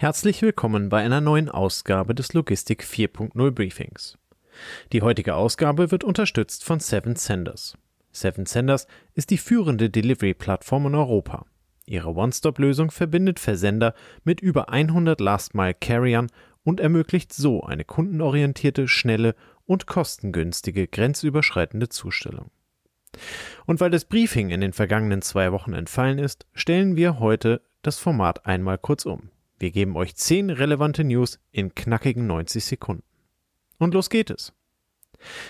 Herzlich willkommen bei einer neuen Ausgabe des Logistik 4.0 Briefings. Die heutige Ausgabe wird unterstützt von Seven Senders. Seven Senders ist die führende Delivery-Plattform in Europa. Ihre One-Stop-Lösung verbindet Versender mit über 100 Last-Mile-Carriern und ermöglicht so eine kundenorientierte, schnelle und kostengünstige grenzüberschreitende Zustellung. Und weil das Briefing in den vergangenen zwei Wochen entfallen ist, stellen wir heute das Format einmal kurz um. Wir geben euch 10 relevante News in knackigen 90 Sekunden. Und los geht es.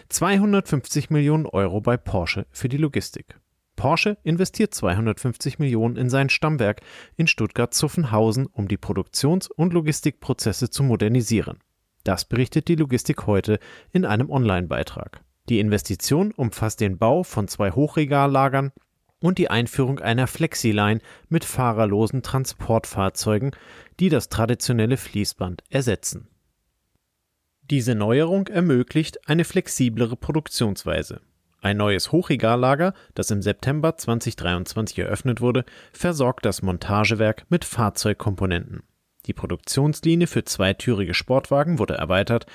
250 Millionen Euro bei Porsche für die Logistik. Porsche investiert 250 Millionen in sein Stammwerk in Stuttgart-Zuffenhausen, um die Produktions- und Logistikprozesse zu modernisieren. Das berichtet die Logistik heute in einem Online-Beitrag. Die Investition umfasst den Bau von zwei Hochregallagern und die Einführung einer Flexiline mit fahrerlosen Transportfahrzeugen, die das traditionelle Fließband ersetzen. Diese Neuerung ermöglicht eine flexiblere Produktionsweise. Ein neues Hochregallager, das im September 2023 eröffnet wurde, versorgt das Montagewerk mit Fahrzeugkomponenten. Die Produktionslinie für zweitürige Sportwagen wurde erweitert,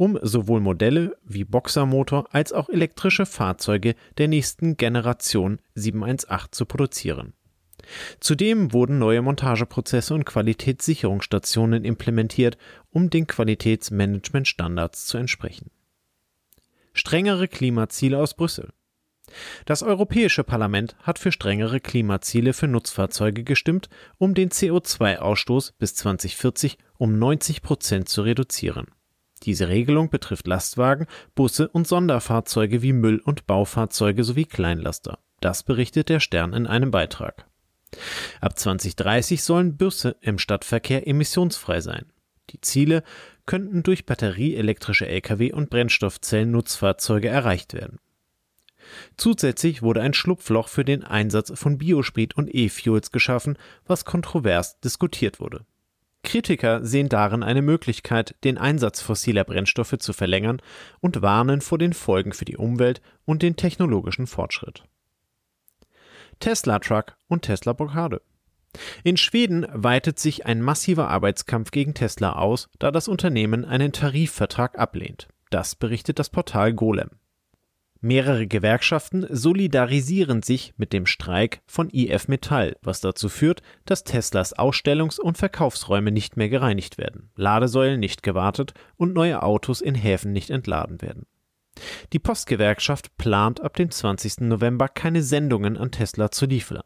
um sowohl Modelle wie Boxermotor als auch elektrische Fahrzeuge der nächsten Generation 718 zu produzieren. Zudem wurden neue Montageprozesse und Qualitätssicherungsstationen implementiert, um den Qualitätsmanagementstandards zu entsprechen. Strengere Klimaziele aus Brüssel. Das Europäische Parlament hat für strengere Klimaziele für Nutzfahrzeuge gestimmt, um den CO2-Ausstoß bis 2040 um 90 Prozent zu reduzieren. Diese Regelung betrifft Lastwagen, Busse und Sonderfahrzeuge wie Müll- und Baufahrzeuge sowie Kleinlaster. Das berichtet der Stern in einem Beitrag. Ab 2030 sollen Busse im Stadtverkehr emissionsfrei sein. Die Ziele könnten durch batterieelektrische Lkw und Brennstoffzellen-Nutzfahrzeuge erreicht werden. Zusätzlich wurde ein Schlupfloch für den Einsatz von Biosprit und E-Fuels geschaffen, was kontrovers diskutiert wurde. Kritiker sehen darin eine Möglichkeit, den Einsatz fossiler Brennstoffe zu verlängern und warnen vor den Folgen für die Umwelt und den technologischen Fortschritt. Tesla Truck und Tesla Blockade. In Schweden weitet sich ein massiver Arbeitskampf gegen Tesla aus, da das Unternehmen einen Tarifvertrag ablehnt. Das berichtet das Portal Golem. Mehrere Gewerkschaften solidarisieren sich mit dem Streik von IF Metall, was dazu führt, dass Teslas Ausstellungs- und Verkaufsräume nicht mehr gereinigt werden, Ladesäulen nicht gewartet und neue Autos in Häfen nicht entladen werden. Die Postgewerkschaft plant ab dem 20. November keine Sendungen an Tesla zu liefern.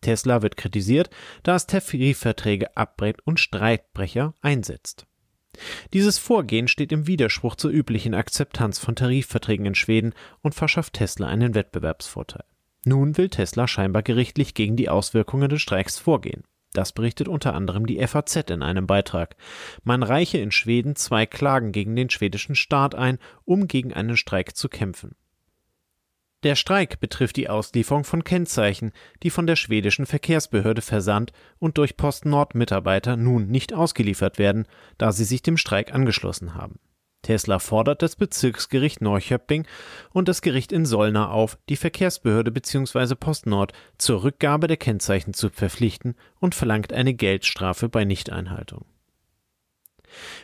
Tesla wird kritisiert, da es Tarifverträge abbrät und Streitbrecher einsetzt. Dieses Vorgehen steht im Widerspruch zur üblichen Akzeptanz von Tarifverträgen in Schweden und verschafft Tesla einen Wettbewerbsvorteil. Nun will Tesla scheinbar gerichtlich gegen die Auswirkungen des Streiks vorgehen. Das berichtet unter anderem die FAZ in einem Beitrag. Man reiche in Schweden zwei Klagen gegen den schwedischen Staat ein, um gegen einen Streik zu kämpfen. Der Streik betrifft die Auslieferung von Kennzeichen, die von der schwedischen Verkehrsbehörde versandt und durch Post Nord Mitarbeiter nun nicht ausgeliefert werden, da sie sich dem Streik angeschlossen haben. Tesla fordert das Bezirksgericht Norrköping und das Gericht in Solna auf, die Verkehrsbehörde bzw. Post Nord zur Rückgabe der Kennzeichen zu verpflichten und verlangt eine Geldstrafe bei Nichteinhaltung.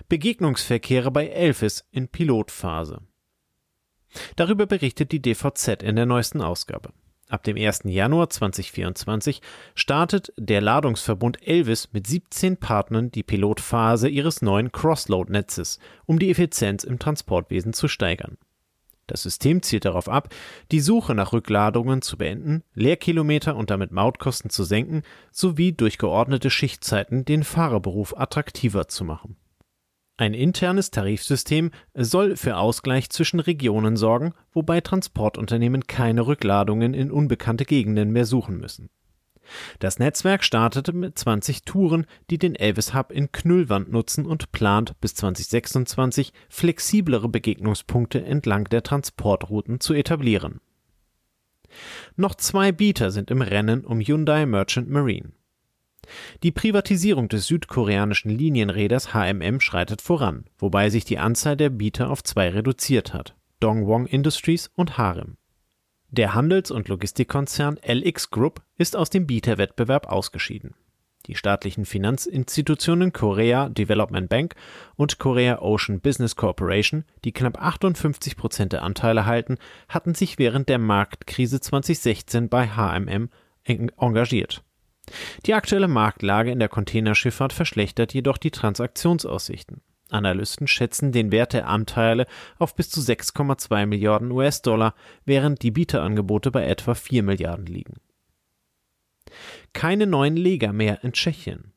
Begegnungsverkehre bei Elfis in Pilotphase. Darüber berichtet die DVZ in der neuesten Ausgabe. Ab dem 1. Januar 2024 startet der Ladungsverbund Elvis mit 17 Partnern die Pilotphase ihres neuen Crossload-Netzes, um die Effizienz im Transportwesen zu steigern. Das System zielt darauf ab, die Suche nach Rückladungen zu beenden, Leerkilometer und damit Mautkosten zu senken, sowie durch geordnete Schichtzeiten den Fahrerberuf attraktiver zu machen. Ein internes Tarifsystem soll für Ausgleich zwischen Regionen sorgen, wobei Transportunternehmen keine Rückladungen in unbekannte Gegenden mehr suchen müssen. Das Netzwerk startete mit 20 Touren, die den Elvis Hub in Knüllwand nutzen und plant bis 2026 flexiblere Begegnungspunkte entlang der Transportrouten zu etablieren. Noch zwei Bieter sind im Rennen um Hyundai Merchant Marine. Die Privatisierung des südkoreanischen Linienräders HMM schreitet voran, wobei sich die Anzahl der Bieter auf zwei reduziert hat: Dongwon Industries und Harem. Der Handels- und Logistikkonzern LX Group ist aus dem Bieterwettbewerb ausgeschieden. Die staatlichen Finanzinstitutionen Korea Development Bank und Korea Ocean Business Corporation, die knapp 58 Prozent der Anteile halten, hatten sich während der Marktkrise 2016 bei HMM engagiert. Die aktuelle Marktlage in der Containerschifffahrt verschlechtert jedoch die Transaktionsaussichten. Analysten schätzen den Wert der Anteile auf bis zu 6,2 Milliarden US-Dollar, während die Bieterangebote bei etwa 4 Milliarden liegen. Keine neuen Leger mehr in Tschechien.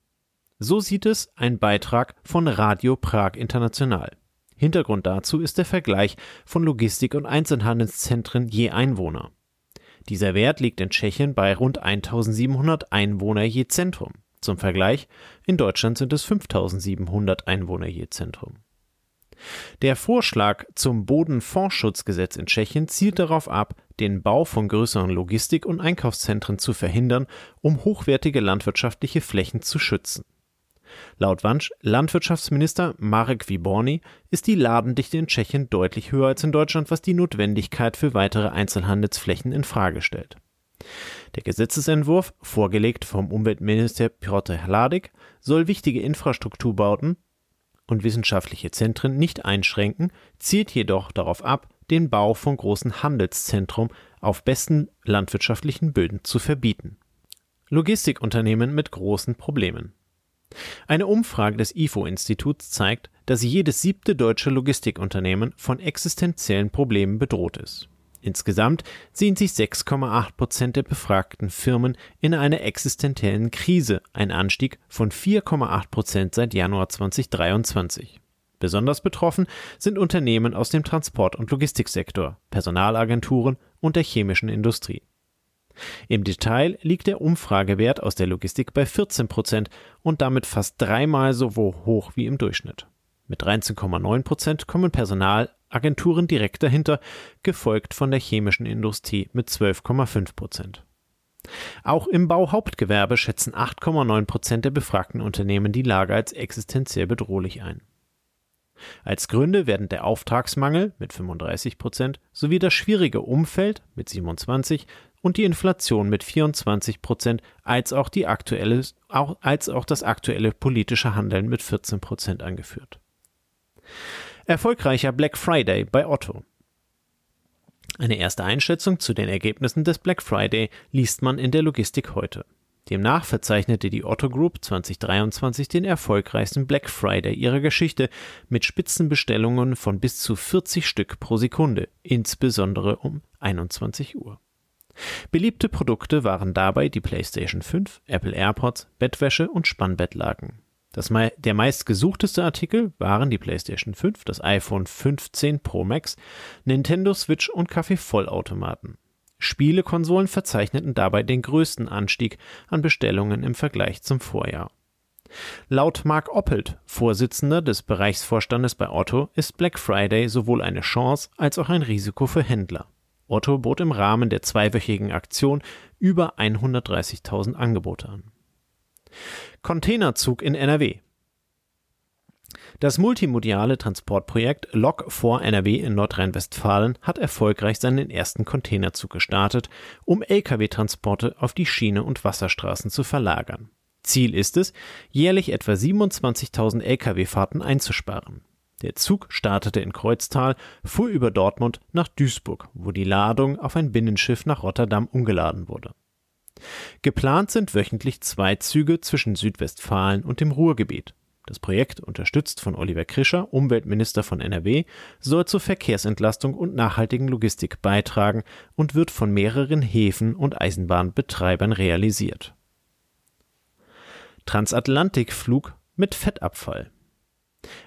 So sieht es ein Beitrag von Radio Prag International. Hintergrund dazu ist der Vergleich von Logistik- und Einzelhandelszentren je Einwohner. Dieser Wert liegt in Tschechien bei rund 1700 Einwohner je Zentrum. Zum Vergleich, in Deutschland sind es 5700 Einwohner je Zentrum. Der Vorschlag zum Bodenfondsschutzgesetz in Tschechien zielt darauf ab, den Bau von größeren Logistik- und Einkaufszentren zu verhindern, um hochwertige landwirtschaftliche Flächen zu schützen. Laut Landwirtschaftsminister Marek Wiborny ist die Ladendichte in Tschechien deutlich höher als in Deutschland, was die Notwendigkeit für weitere Einzelhandelsflächen in Frage stellt. Der Gesetzesentwurf, vorgelegt vom Umweltminister Piotr Hladik, soll wichtige Infrastrukturbauten und wissenschaftliche Zentren nicht einschränken, zielt jedoch darauf ab, den Bau von großen Handelszentren auf besten landwirtschaftlichen Böden zu verbieten. Logistikunternehmen mit großen Problemen. Eine Umfrage des IFO-Instituts zeigt, dass jedes siebte deutsche Logistikunternehmen von existenziellen Problemen bedroht ist. Insgesamt sehen sich 6,8 Prozent der befragten Firmen in einer existenziellen Krise, ein Anstieg von 4,8 Prozent seit Januar 2023. Besonders betroffen sind Unternehmen aus dem Transport- und Logistiksektor, Personalagenturen und der chemischen Industrie. Im Detail liegt der Umfragewert aus der Logistik bei 14 Prozent und damit fast dreimal so hoch wie im Durchschnitt. Mit 13,9 Prozent kommen Personalagenturen direkt dahinter, gefolgt von der chemischen Industrie mit 12,5 Prozent. Auch im Bauhauptgewerbe schätzen 8,9 Prozent der befragten Unternehmen die Lage als existenziell bedrohlich ein. Als Gründe werden der Auftragsmangel mit 35 Prozent sowie das schwierige Umfeld mit 27 und die Inflation mit 24 Prozent als auch, die aktuelle, als auch das aktuelle politische Handeln mit 14 Prozent angeführt. Erfolgreicher Black Friday bei Otto. Eine erste Einschätzung zu den Ergebnissen des Black Friday liest man in der Logistik heute. Demnach verzeichnete die Otto Group 2023 den erfolgreichsten Black Friday ihrer Geschichte mit Spitzenbestellungen von bis zu 40 Stück pro Sekunde, insbesondere um 21 Uhr. Beliebte Produkte waren dabei die PlayStation 5, Apple AirPods, Bettwäsche und Spannbettlaken. Das, der meistgesuchteste Artikel waren die PlayStation 5, das iPhone 15 Pro Max, Nintendo Switch und Kaffeevollautomaten. Spielekonsolen verzeichneten dabei den größten Anstieg an Bestellungen im Vergleich zum Vorjahr. Laut Mark Oppelt, Vorsitzender des Bereichsvorstandes bei Otto, ist Black Friday sowohl eine Chance als auch ein Risiko für Händler. Otto bot im Rahmen der zweiwöchigen Aktion über 130.000 Angebote an. Containerzug in NRW. Das multimodiale Transportprojekt Lok 4 NRW in Nordrhein-Westfalen hat erfolgreich seinen ersten Containerzug gestartet, um Lkw-Transporte auf die Schiene und Wasserstraßen zu verlagern. Ziel ist es, jährlich etwa 27.000 Lkw-Fahrten einzusparen. Der Zug startete in Kreuztal, fuhr über Dortmund nach Duisburg, wo die Ladung auf ein Binnenschiff nach Rotterdam umgeladen wurde. Geplant sind wöchentlich zwei Züge zwischen Südwestfalen und dem Ruhrgebiet. Das Projekt, unterstützt von Oliver Krischer, Umweltminister von NRW, soll zur Verkehrsentlastung und nachhaltigen Logistik beitragen und wird von mehreren Häfen und Eisenbahnbetreibern realisiert. Transatlantikflug mit Fettabfall.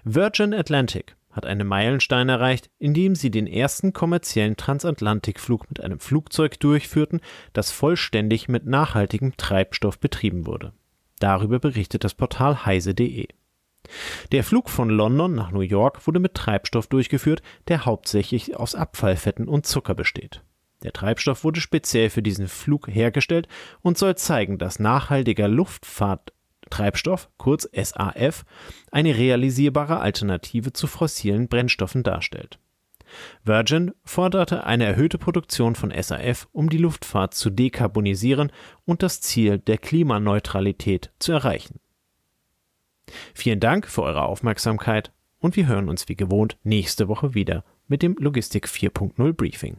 Virgin Atlantic hat einen Meilenstein erreicht, indem sie den ersten kommerziellen Transatlantikflug mit einem Flugzeug durchführten, das vollständig mit nachhaltigem Treibstoff betrieben wurde. Darüber berichtet das Portal heise.de. Der Flug von London nach New York wurde mit Treibstoff durchgeführt, der hauptsächlich aus Abfallfetten und Zucker besteht. Der Treibstoff wurde speziell für diesen Flug hergestellt und soll zeigen, dass nachhaltiger Luftfahrttreibstoff, kurz SAF, eine realisierbare Alternative zu fossilen Brennstoffen darstellt. Virgin forderte eine erhöhte Produktion von SAF, um die Luftfahrt zu dekarbonisieren und das Ziel der Klimaneutralität zu erreichen. Vielen Dank für eure Aufmerksamkeit und wir hören uns wie gewohnt nächste Woche wieder mit dem Logistik 4.0 Briefing.